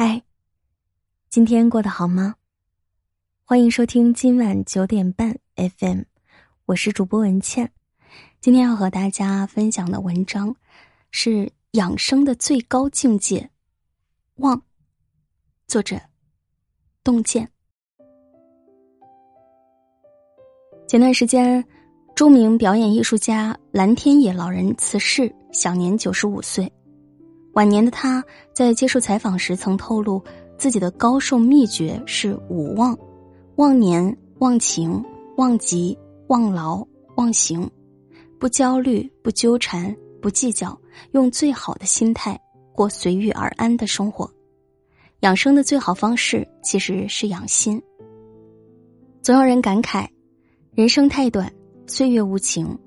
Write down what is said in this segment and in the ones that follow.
嗨，今天过得好吗？欢迎收听今晚九点半 FM，我是主播文倩。今天要和大家分享的文章是养生的最高境界——望。作者：洞见。前段时间，著名表演艺术家蓝天野老人辞世，享年九十五岁。晚年的他在接受采访时曾透露，自己的高寿秘诀是五忘：忘年、忘情、忘疾、忘劳、忘形。不焦虑，不纠缠，不计较，用最好的心态过随遇而安的生活。养生的最好方式其实是养心。总有人感慨，人生太短，岁月无情，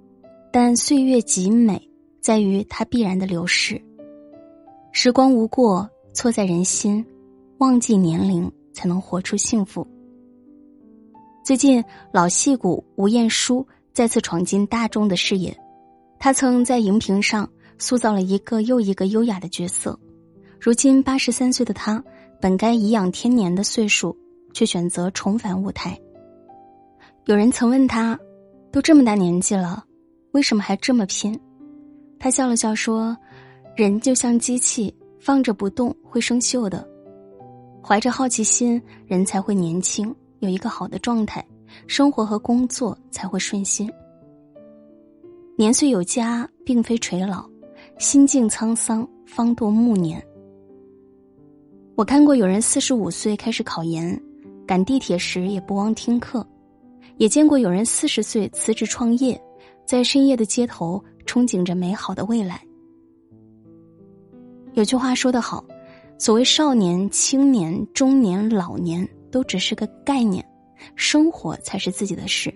但岁月极美，在于它必然的流逝。时光无过，错在人心。忘记年龄，才能活出幸福。最近，老戏骨吴彦姝再次闯进大众的视野。他曾在荧屏上塑造了一个又一个优雅的角色。如今八十三岁的他，本该颐养天年的岁数，却选择重返舞台。有人曾问他：“都这么大年纪了，为什么还这么拼？”他笑了笑说。人就像机器，放着不动会生锈的。怀着好奇心，人才会年轻，有一个好的状态，生活和工作才会顺心。年岁有加，并非垂老，心境沧桑，方度暮年。我看过有人四十五岁开始考研，赶地铁时也不忘听课；也见过有人四十岁辞职创业，在深夜的街头憧憬着美好的未来。有句话说得好，所谓少年、青年、中年、老年，都只是个概念，生活才是自己的事，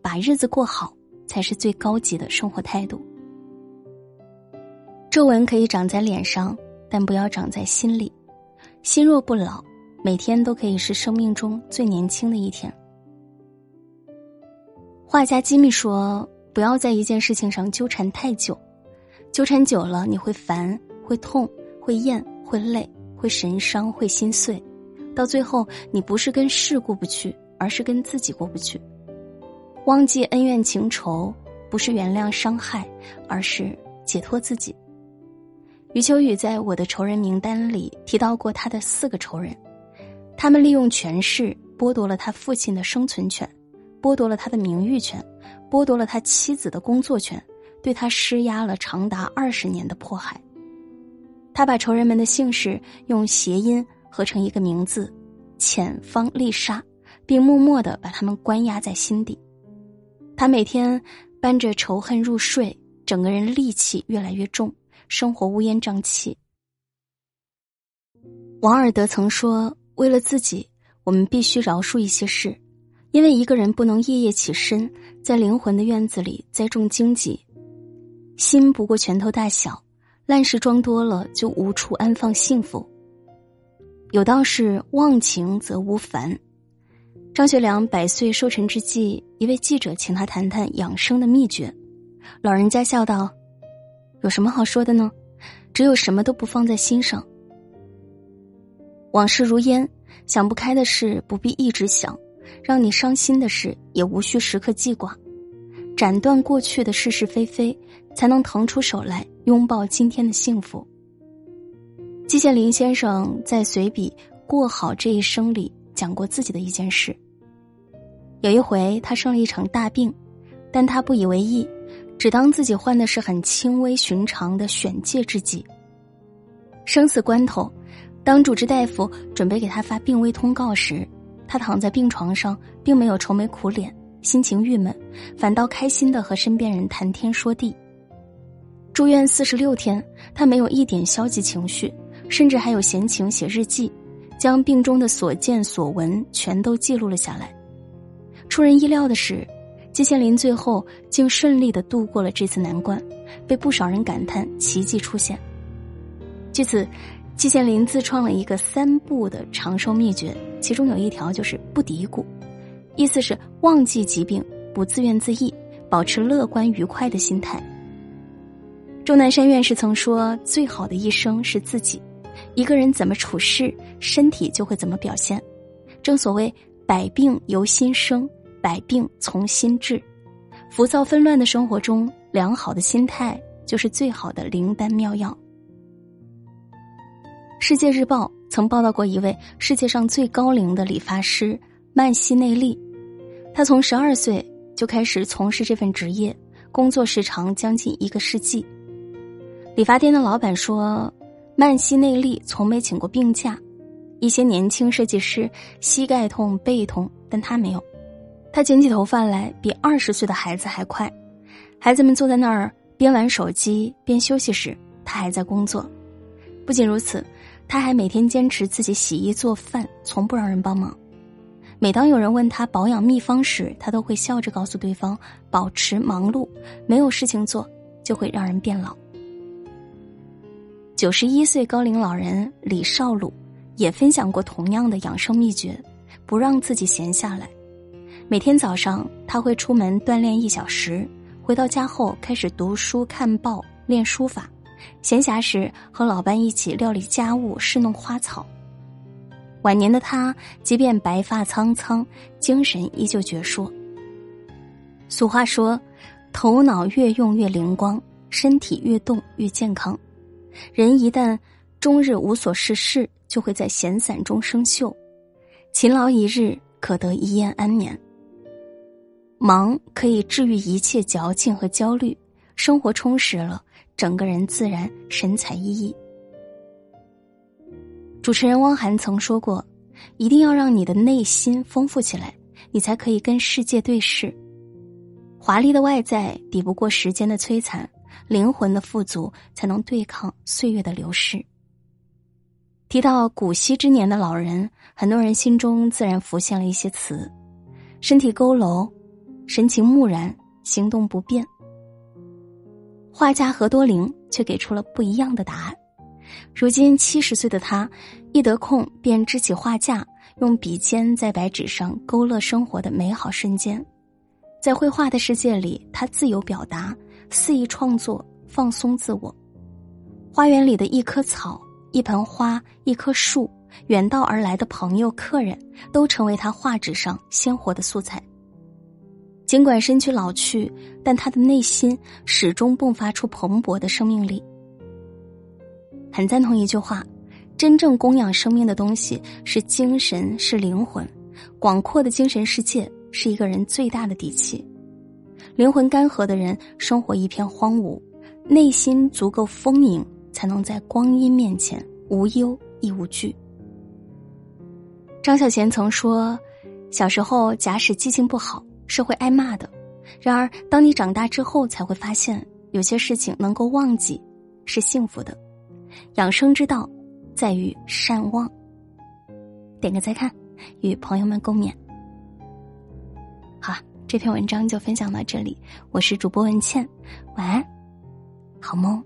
把日子过好才是最高级的生活态度。皱纹可以长在脸上，但不要长在心里。心若不老，每天都可以是生命中最年轻的一天。画家吉米说：“不要在一件事情上纠缠太久，纠缠久了你会烦。”会痛，会厌，会累，会神伤，会心碎，到最后，你不是跟事过不去，而是跟自己过不去。忘记恩怨情仇，不是原谅伤害，而是解脱自己。余秋雨在我的仇人名单里提到过他的四个仇人，他们利用权势剥夺了他父亲的生存权，剥夺了他的名誉权，剥夺了他妻子的工作权，对他施压了长达二十年的迫害。他把仇人们的姓氏用谐音合成一个名字“浅方丽莎”，并默默的把他们关押在心底。他每天搬着仇恨入睡，整个人戾气越来越重，生活乌烟瘴气。王尔德曾说：“为了自己，我们必须饶恕一些事，因为一个人不能夜夜起身，在灵魂的院子里栽种荆棘。心不过拳头大小。”烂事装多了，就无处安放幸福。有道是“忘情则无烦”。张学良百岁寿辰之际，一位记者请他谈谈养生的秘诀。老人家笑道：“有什么好说的呢？只有什么都不放在心上。往事如烟，想不开的事不必一直想，让你伤心的事也无需时刻记挂。斩断过去的是是非非，才能腾出手来。”拥抱今天的幸福。季羡林先生在随笔《过好这一生》里讲过自己的一件事。有一回，他生了一场大病，但他不以为意，只当自己患的是很轻微寻常的选疥之疾。生死关头，当主治大夫准备给他发病危通告时，他躺在病床上，并没有愁眉苦脸、心情郁闷，反倒开心的和身边人谈天说地。住院四十六天，他没有一点消极情绪，甚至还有闲情写日记，将病中的所见所闻全都记录了下来。出人意料的是，季羡林最后竟顺利的度过了这次难关，被不少人感叹奇迹出现。据此，季羡林自创了一个三不的长寿秘诀，其中有一条就是不嘀咕，意思是忘记疾病，不自怨自艾，保持乐观愉快的心态。钟南山院士曾说：“最好的一生是自己。”一个人怎么处事，身体就会怎么表现。正所谓“百病由心生，百病从心治”。浮躁纷乱的生活中，良好的心态就是最好的灵丹妙药。世界日报曾报道过一位世界上最高龄的理发师曼西内利，他从十二岁就开始从事这份职业，工作时长将近一个世纪。理发店的老板说，曼西内利从没请过病假。一些年轻设计师膝盖痛、背痛，但他没有。他剪起头发来比二十岁的孩子还快，孩子们坐在那儿边玩手机边休息时，他还在工作。不仅如此，他还每天坚持自己洗衣做饭，从不让人帮忙。每当有人问他保养秘方时，他都会笑着告诉对方：保持忙碌，没有事情做就会让人变老。九十一岁高龄老人李少鲁也分享过同样的养生秘诀：不让自己闲下来。每天早上，他会出门锻炼一小时，回到家后开始读书、看报、练书法。闲暇时和老伴一起料理家务、侍弄花草。晚年的他，即便白发苍苍，精神依旧矍铄。俗话说：“头脑越用越灵光，身体越动越健康。”人一旦终日无所事事，就会在闲散中生锈。勤劳一日，可得一夜安眠。忙可以治愈一切矫情和焦虑，生活充实了，整个人自然神采奕奕。主持人汪涵曾说过：“一定要让你的内心丰富起来，你才可以跟世界对视。华丽的外在抵不过时间的摧残，灵魂的富足才能对抗岁月的流逝。”提到古稀之年的老人，很多人心中自然浮现了一些词：身体佝偻。神情木然，行动不便。画家何多灵却给出了不一样的答案。如今七十岁的他，一得空便支起画架，用笔尖在白纸上勾勒生活的美好瞬间。在绘画的世界里，他自由表达，肆意创作，放松自我。花园里的一棵草、一盆花、一棵树，远道而来的朋友、客人，都成为他画纸上鲜活的素材。尽管身躯老去，但他的内心始终迸发出蓬勃的生命力。很赞同一句话：真正供养生命的东西是精神，是灵魂。广阔的精神世界是一个人最大的底气。灵魂干涸的人，生活一片荒芜；内心足够丰盈，才能在光阴面前无忧亦无惧。张小娴曾说：“小时候，假使记性不好。”是会挨骂的，然而当你长大之后，才会发现有些事情能够忘记是幸福的。养生之道在于善忘。点个再看，与朋友们共勉。好，这篇文章就分享到这里，我是主播文倩，晚安，好梦。